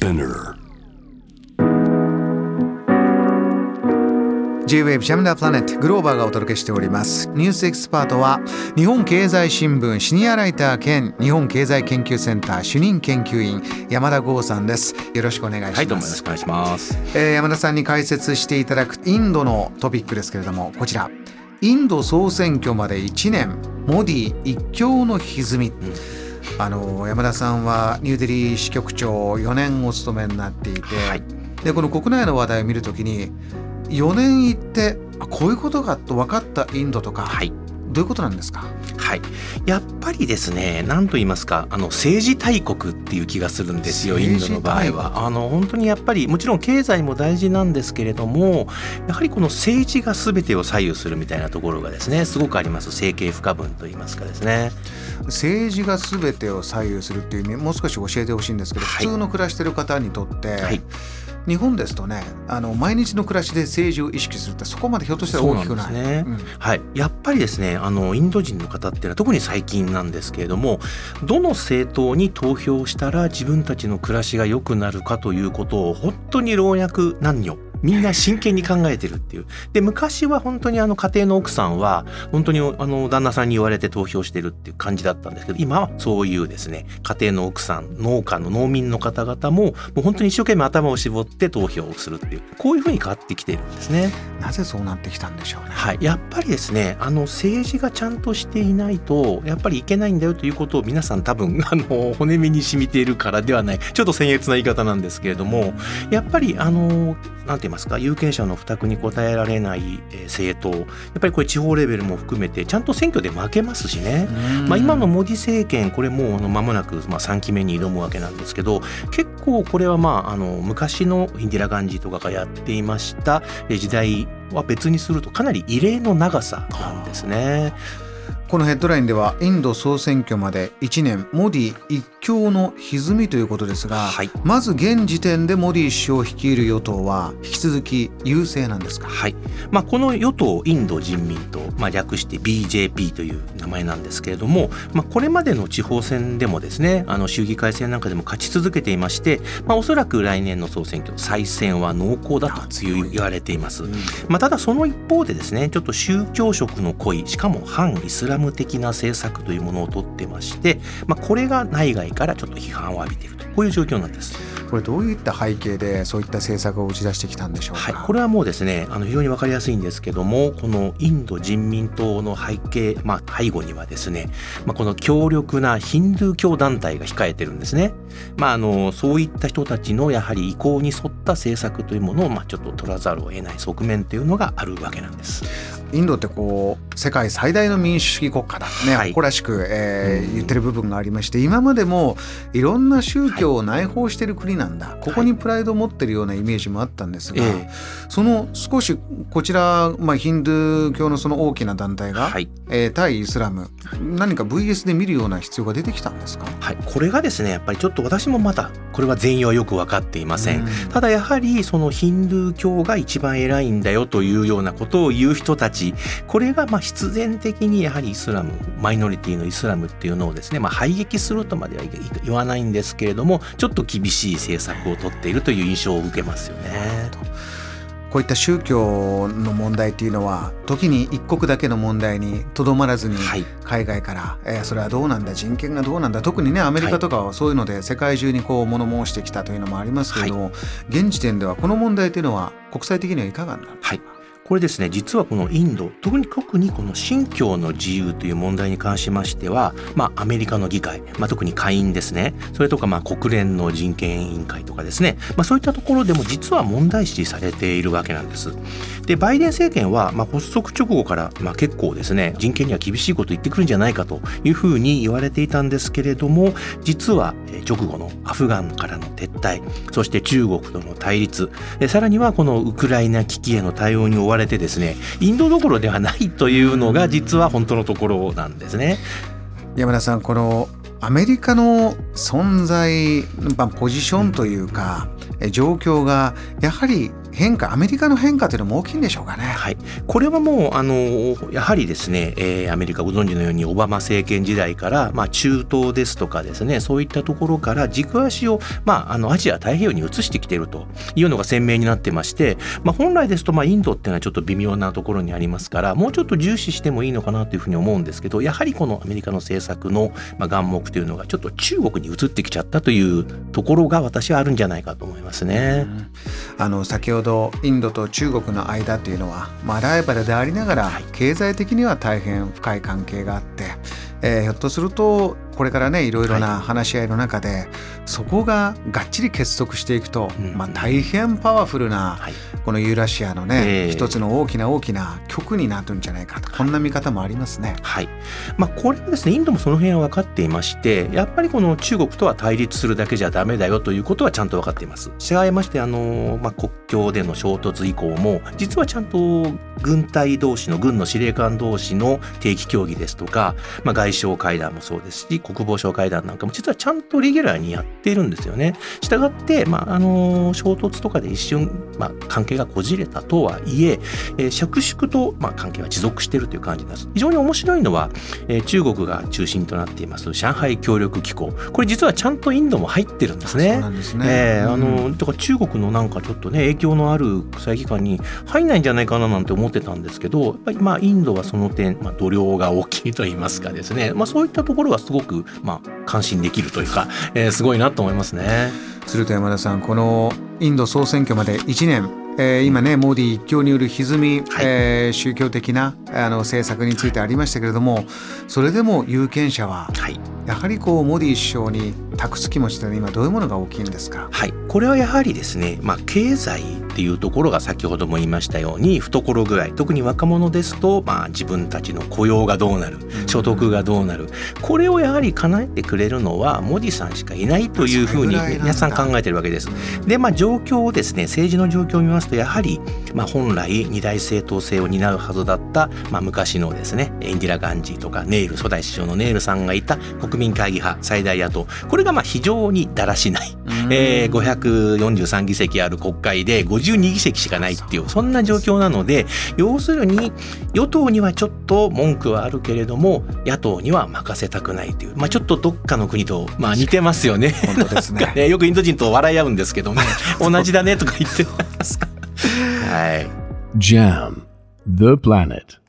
Spinner. J-Wave ジャムダープラネットグローバーがお届けしております。ニュースエキスパートは日本経済新聞シニアライター兼日本経済研究センター主任研究員山田剛さんです。よろしくお願いします、はい、どうもよろしくお願いします。えー山田さんに解説していただくインドのトピックですけれどもこちら。インド総選挙まで1年モディ一強の歪み、あの山田さんはニューデリー支局長4年お務めになっていて、はいでこの国内の話題を見るときに4年行ってあこういうことかと分かったインドとか、はい。どういうことなんですか？はい。やっぱりですね、何と言いますか、あの政治大国っていう気がするんですよ、インドの場合は。あの本当にやっぱり、もちろん経済も大事なんですけれども、やはりこの政治が全てを左右するみたいなところがですね、すごくあります。政経不可分と言いますかですね。政治が全てを左右するっていう意味もう少し教えてほしいんですけど、はい普通の暮らしてる方にとって、はい日本ですとねあの毎日の暮らしで政治を意識するってそこまでひょっとしたら大きくない。そうなんですね。うん。はい、やっぱりですねあのインド人の方っていうのは特に最近なんですけれどもどの政党に投票したら自分たちの暮らしが良くなるかということを本当に老若男女みんな真剣に考えてるっていうで昔は本当にあの家庭の奥さんは本当にあの旦那さんに言われて投票してるっていう感じだったんですけど今はそういうですね家庭の奥さん農家の農民の方々ももう本当に一生懸命頭を絞って投票をするっていうこういうふうに変わってきてるんですね。なぜそうなってきたんでしょうね。はい、やっぱりですねあの政治がちゃんとしていないとやっぱりいけないんだよということを皆さん多分あの骨身に染みているからではないちょっと僭越な言い方なんですけれどもやっぱりあのなんてますか？有権者の負託に応えられないえー政党。やっぱりこれ地方レベルも含めてちゃんと選挙で負けますしね。うん。まあ、今のモディ政権これもう間もなくまあ3期目に挑むわけなんですけど結構これはまああの昔のインディラ・ガンジーとかがやっていました。え時代は別にするとかなり異例の長さなんですね。このヘッドラインではインド総選挙まで1年モディ一強の歪みということですが、はい。まず現時点でモディ首相を率いる与党は引き続き優勢なんですか？はい。まあ、この与党インド人民党、まあ、略して BJP という名前なんですけれども、まあ、これまでの地方選でもですねあの州議会選なんかでも勝ち続けていまして、まあ、おそらく来年の総選挙再選は濃厚だという言われています。まあ、ただその一方でですねちょっと宗教色の濃いしかも反イスラム的な政策というものをとってまして、まあ、これが内外からちょっと批判を浴びているとこういう状況なんです。これどういった背景でそういった政策を打ち出してきたんでしょうか、はい、これはもうですねあの非常に分かりやすいんですけどもこのインド人民党の背景、まあ、背後にはですね、まあ、この強力なヒンドゥー教団体が控えてるんですね。まあ、あのそういった人たちのやはり意向に沿った政策というものを、まあ、ちょっと取らざるを得ない側面というのがあるわけなんです。インドってこう世界最大の民主主義国家だね、はい。誇らしく、えーうん。言ってる部分がありまして今までもいろんな宗教を内包してる国なんだ、ここにプライドを持ってるようなイメージもあったんですが、ええ。その少しこちら、まあ、ヒンドゥー教のその大きな団体が、はい。えー対イスラム何か VS で見るような必要が出てきたんですか？はい、これがですねやっぱりちょっと私もまだこれは全容はよく分かっていません。うん。ただやはりそのヒンドゥー教が一番偉いんだよというようなことを言う人たちこれがまあ必然的にやはりイスラムマイノリティのイスラムっていうのをですね、まあ、排撃するとまでは言わないんですけれどもちょっと厳しい政策をとっているという印象を受けますよね。こういった宗教の問題っていうのは時に一国だけの問題にとどまらずにはい。海外から、えーそれはどうなんだ人権がどうなんだ特にねアメリカとかはそういうので世界中にこう物申してきたというのもありますけれども、現時点ではこの問題というのは国際的にはいかがなんですか、はいこれですね実はこのインド特に特にこの信教の自由という問題に関しましては、まあ、アメリカの議会、まあ、特に下院ですねそれとかまあ国連の人権委員会とかですね、まあ、そういったところでも実は問題視されているわけなんです。でバイデン政権はまあ発足直後からまあ結構ですね人権には厳しいこと言ってくるんじゃないかというふうに言われていたんですけれども実は直後のアフガンからの撤退そして中国との対立さらにはこのウクライナ危機への対応に追われてですねインドどころではないというのが実は本当のところなんですね。山田さんこのアメリカの存在、まあ、ポジションというか、え状況がやはり変化アメリカの変化というのも大きいんでしょうかね。はい、これはもうあのやはりですね、えー、アメリカご存知のようにオバマ政権時代から、まあ、中東ですとかですねそういったところから軸足を、まあ、あのアジア太平洋に移してきているというのが鮮明になってまして、まあ、本来ですと、まあ、インドっていうのはちょっと微妙なところにありますからもうちょっと重視してもいいのかなというふうに思うんですけどやはりこのアメリカの政策の、まあ、眼目というのがちょっと中国に移ってきちゃったというところが私はあるんじゃないかと思いますね。あの先ほどインドと中国の間というのは、まあ、ライバルでありながら経済的には大変深い関係があって、えー、ひょっとするとこれからねい。ろいろな話し合いの中で、はい、そこががっちり結束していくと、うん、まあ、大変パワフルな、はい、このユーラシアのね、えー、一つの大きな大きな局になるんじゃないかとこんな見方もありますね。はい。まあ、これはですねインドもその辺は分かっていましてやっぱりこの中国とは対立するだけじゃダメだよということはちゃんと分かっています。違いましてあの、まあ、国境での衝突以降も実はちゃんと軍隊同士の軍の司令官同士の定期協議ですとか、まあ、外相会談もそうですし国防相会談なんかも実はちゃんとレギュラーにやっているんですよね。したがって、まあ、あの衝突とかで一瞬、まあ、関係がこじれたとはいええー、粛々と、まあ、関係は持続しているという感じです。非常に面白いのは、えー、中国が中心となっています上海協力機構これ実はちゃんとインドも入ってるんですね。えあのだから中国のなんかちょっとね影響のある国際機関に入んないんじゃないかななんて思ってたんですけどまあインドはその点、まあ、度量が大きいと言いますかですね、まあ、そういったところはすごく、まあ、感心できるというか、えー、すごいなと思いますね。すると山田さんこのインド総選挙まで1年。えー、今ねモディ一強による歪み、はい、えー、宗教的なあの政策についてありましたけれどもそれでも有権者は、はい、やはりこうモディ首相に託す気持ちというのは今どういうものが大きいんですか？はいこれはやはりですね、まあ、経済っていうところが先ほども言いましたように懐具合特に若者ですと、まあ、自分たちの雇用がどうなる所得がどうなるこれをやはり叶えてくれるのはモディさんしかいないというふうに皆さん考えてるわけです。でまあ状況をですね政治の状況を見ますとやはり、まあ、本来二大政党制を担うはずだった、まあ、昔のですねインディラ・ガンジーとかネイル初代首相のネイルさんがいた国民会議派最大野党。これがまあ非常にだらしない、えー、543議席ある国会で52議席しかないっていうそんな状況なので要するに与党にはちょっと文句はあるけれども野党には任せたくないという、まあ、ちょっとどっかの国とまあ似てますよね。本当ですねよくインド人と笑い合うんですけどね 同じだねとか言ってます。はい。JAM The Planet